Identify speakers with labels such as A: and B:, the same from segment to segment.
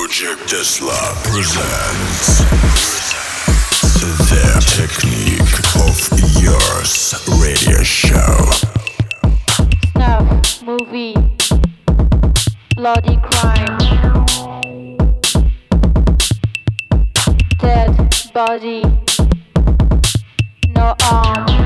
A: Project Tesla presents the Technic Of Youth radio show.
B: Snuff movie. Bloody crime. Dead body. No arm.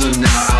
C: So now I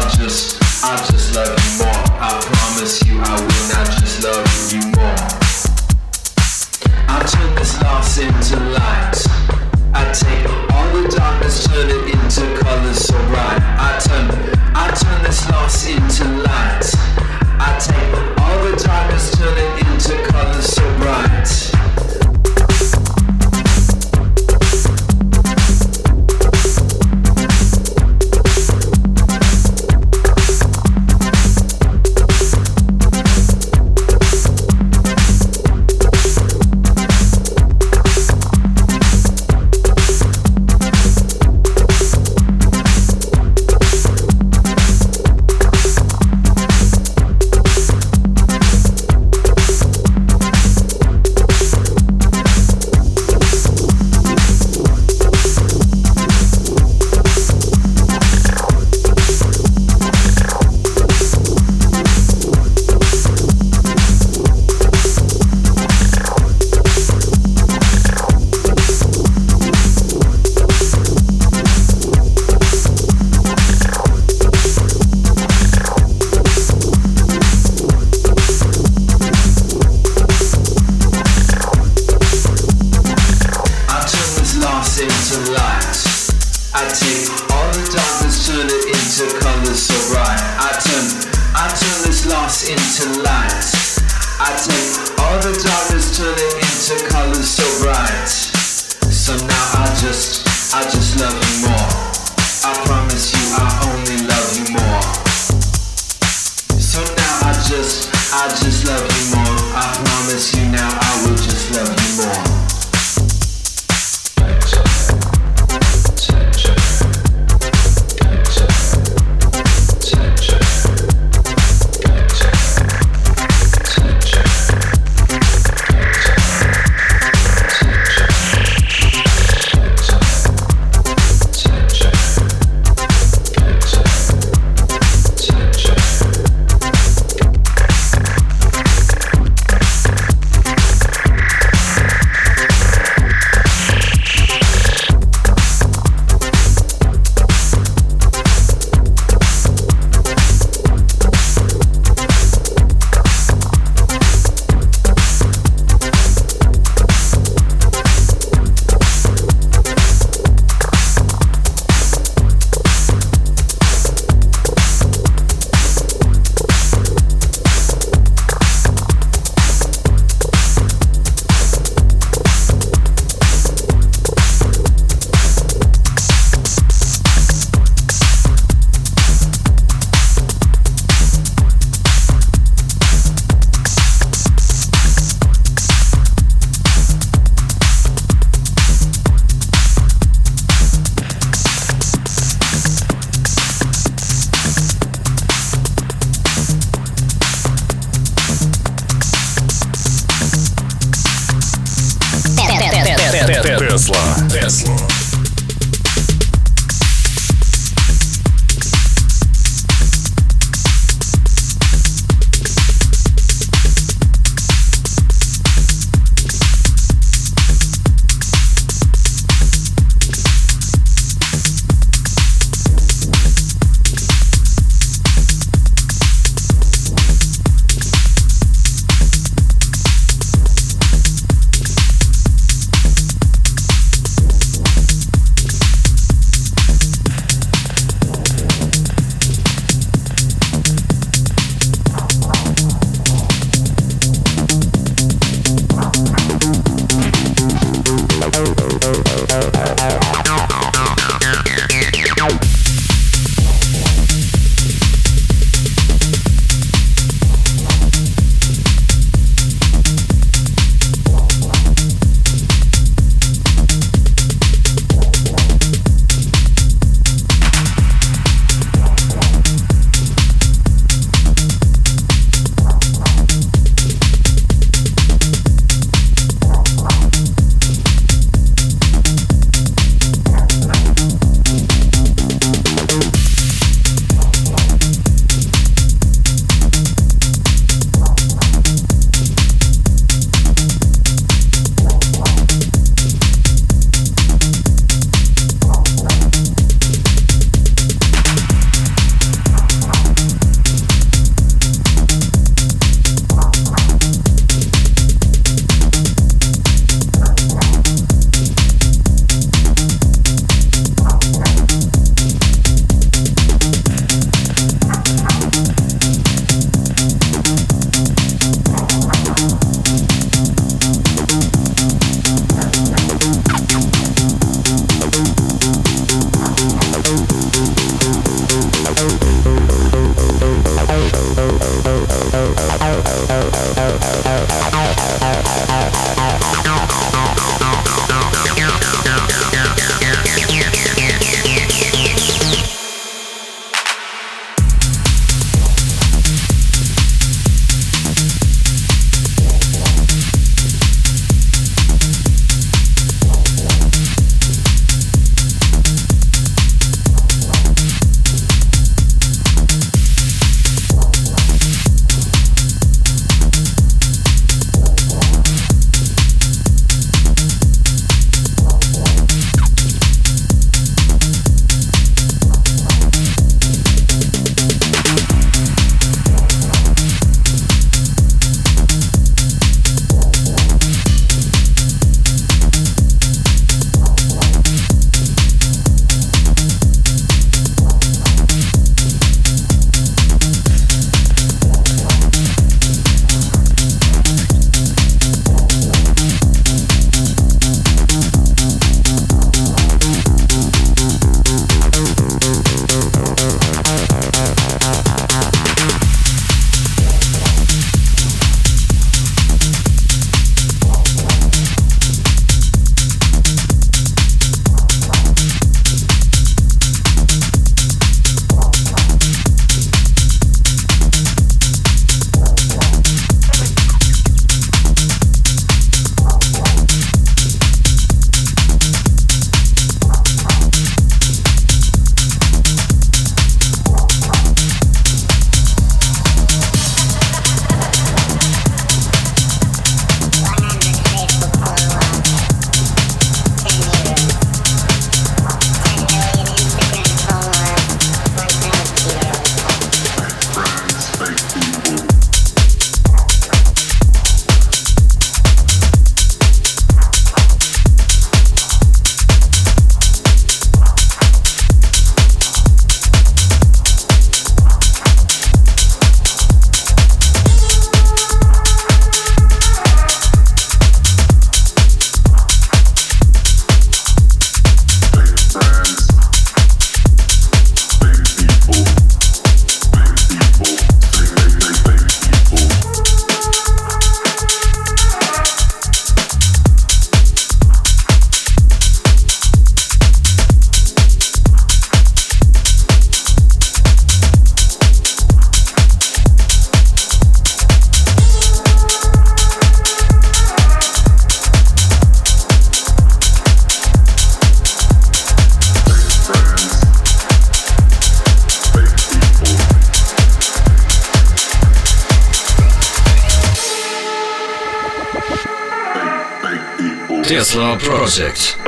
D: Project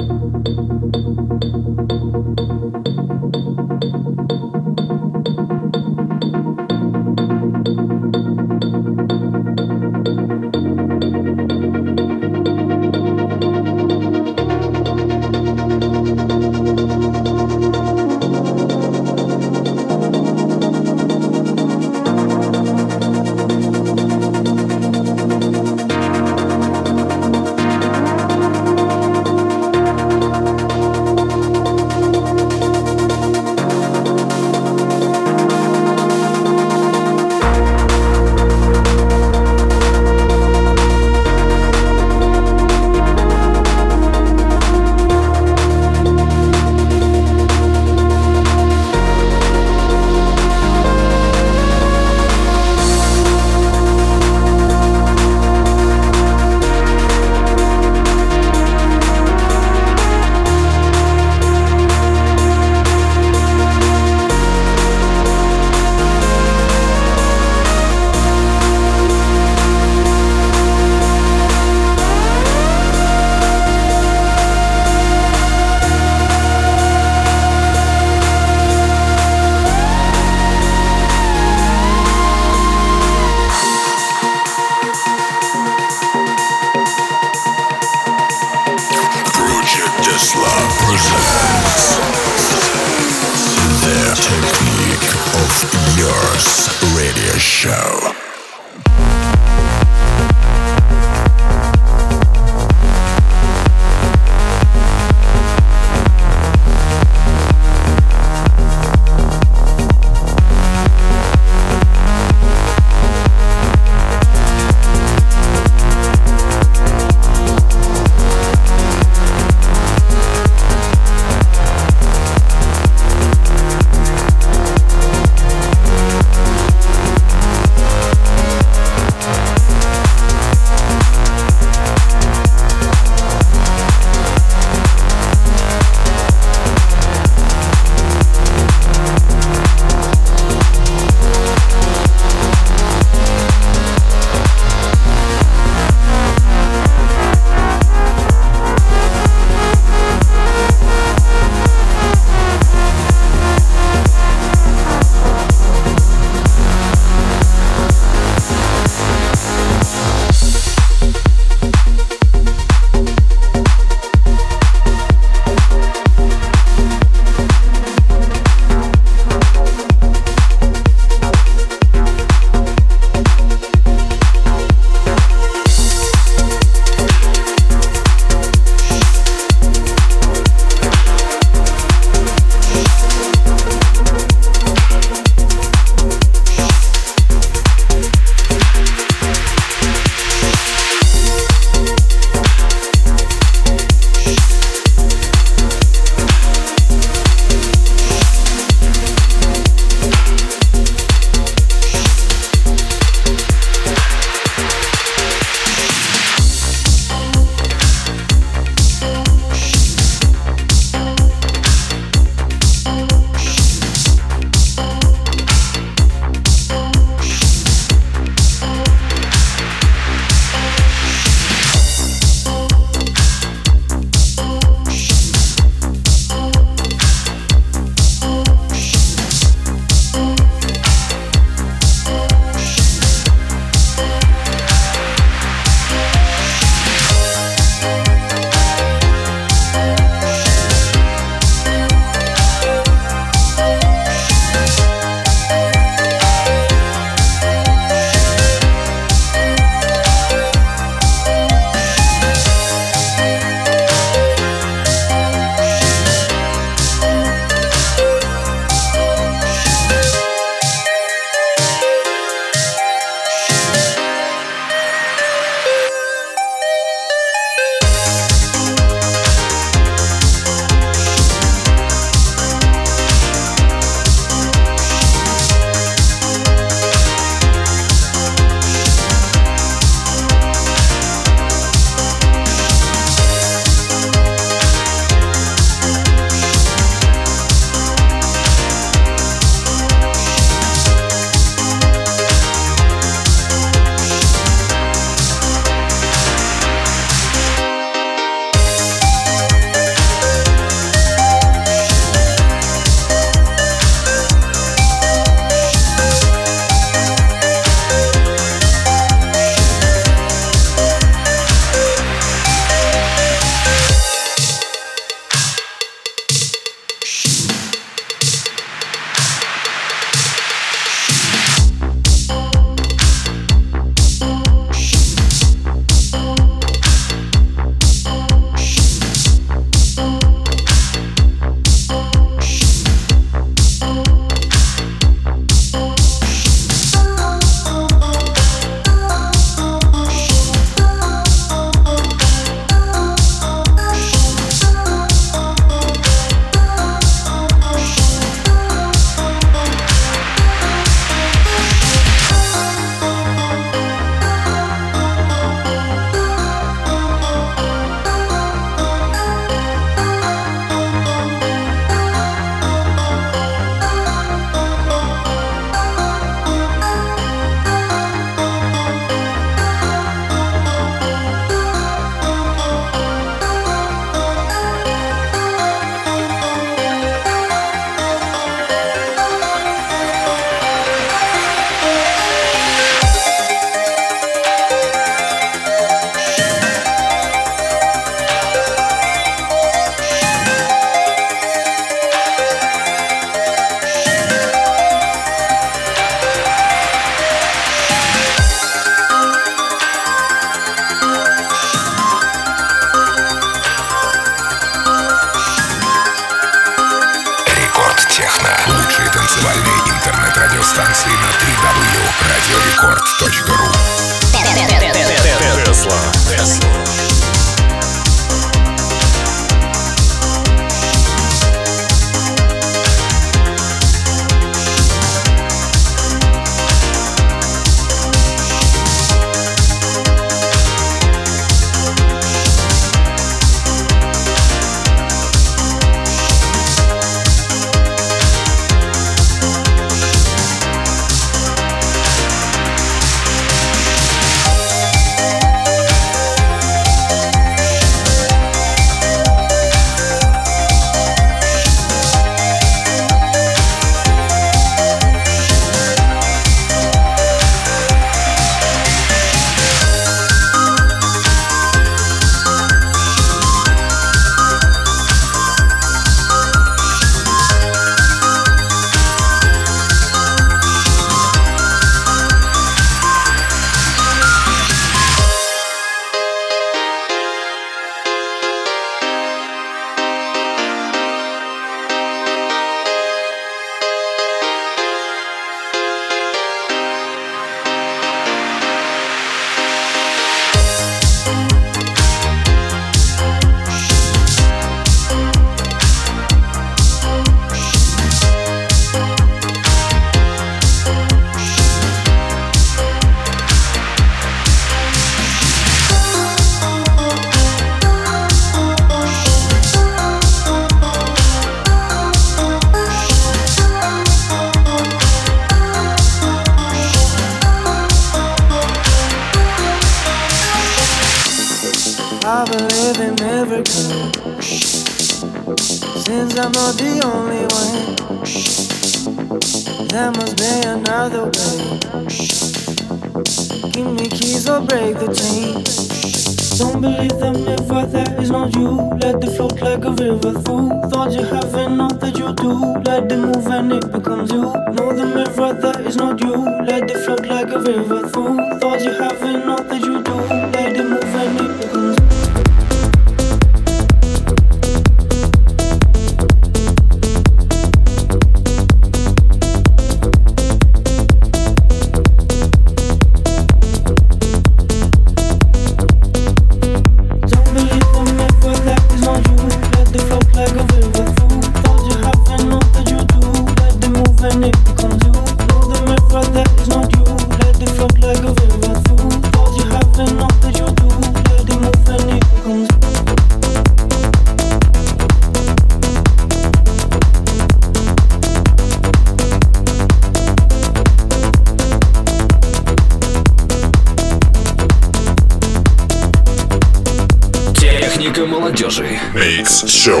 D: Музыка молодежи.
E: Mix Show.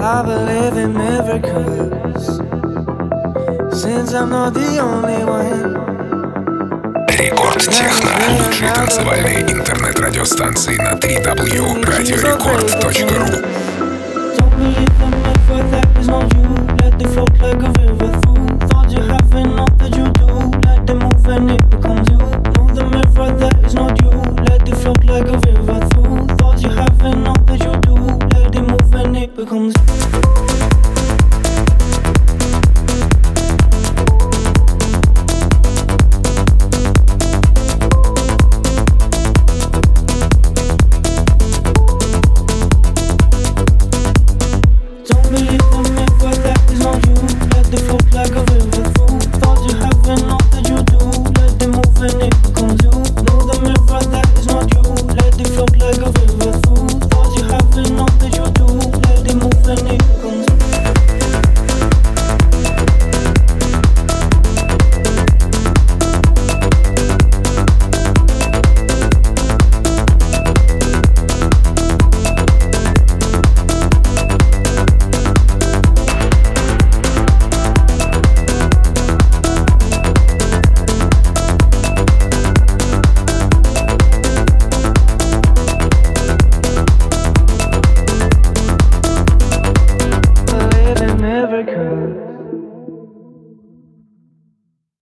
F: I believe in miracles since I'm not the only one.
G: Рекорд Техно. Лучшие танцевальные интернет-радиостанции на
F: 3W. Радиорекорд.ру Becomes